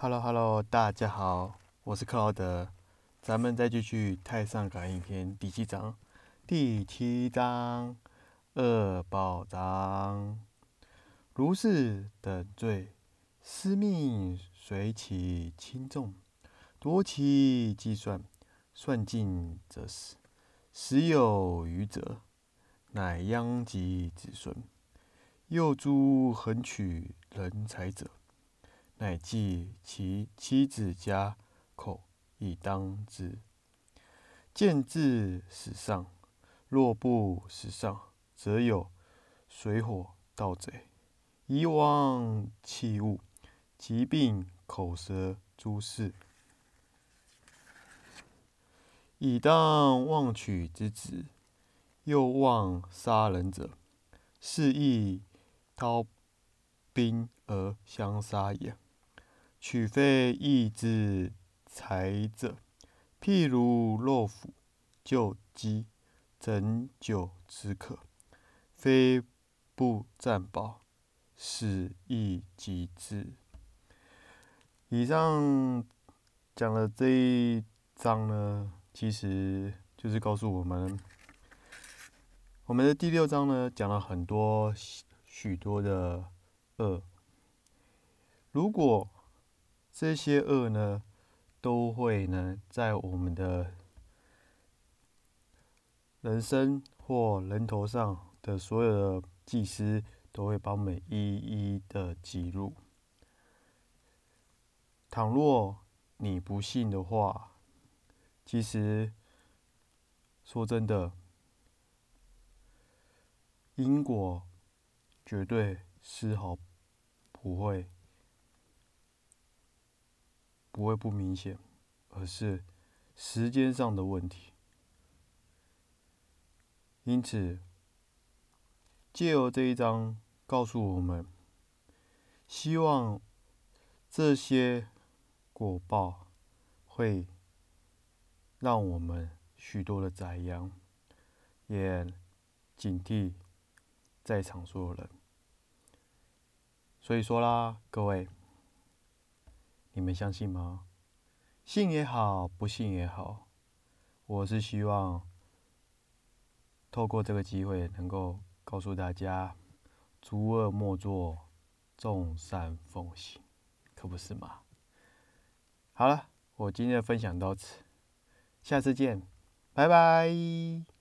Hello Hello，大家好，我是克劳德，咱们再继续《太上感应篇》第七章，第七章恶报章，如是等罪，司命随其轻重，夺其计算，算尽则死，时有余者，乃殃及子孙。又诸横取人财者。乃计其妻子家口以当之，见至死上。若不死上，则有水火盗贼、遗忘器物、疾病口舌诸事，以当妄取之子，又妄杀人者，是亦刀兵而相杀也。取非义之财者，譬如肉脯、旧鸡、整酒之客，非不占宝，使亦极之。以上讲的这一章呢，其实就是告诉我们，我们的第六章呢，讲了很多许多的恶，如果这些恶呢，都会呢，在我们的人生或人头上的所有的祭司，都会帮我们一一的记录。倘若你不信的话，其实说真的，因果绝对丝毫不会。不会不明显，而是时间上的问题。因此，借由这一章告诉我们，希望这些果报会让我们许多的宰羊，也警惕在场所有人。所以说啦，各位。你们相信吗？信也好，不信也好，我是希望透过这个机会，能够告诉大家：诸恶莫作，众善奉行，可不是吗？好了，我今天的分享到此，下次见，拜拜。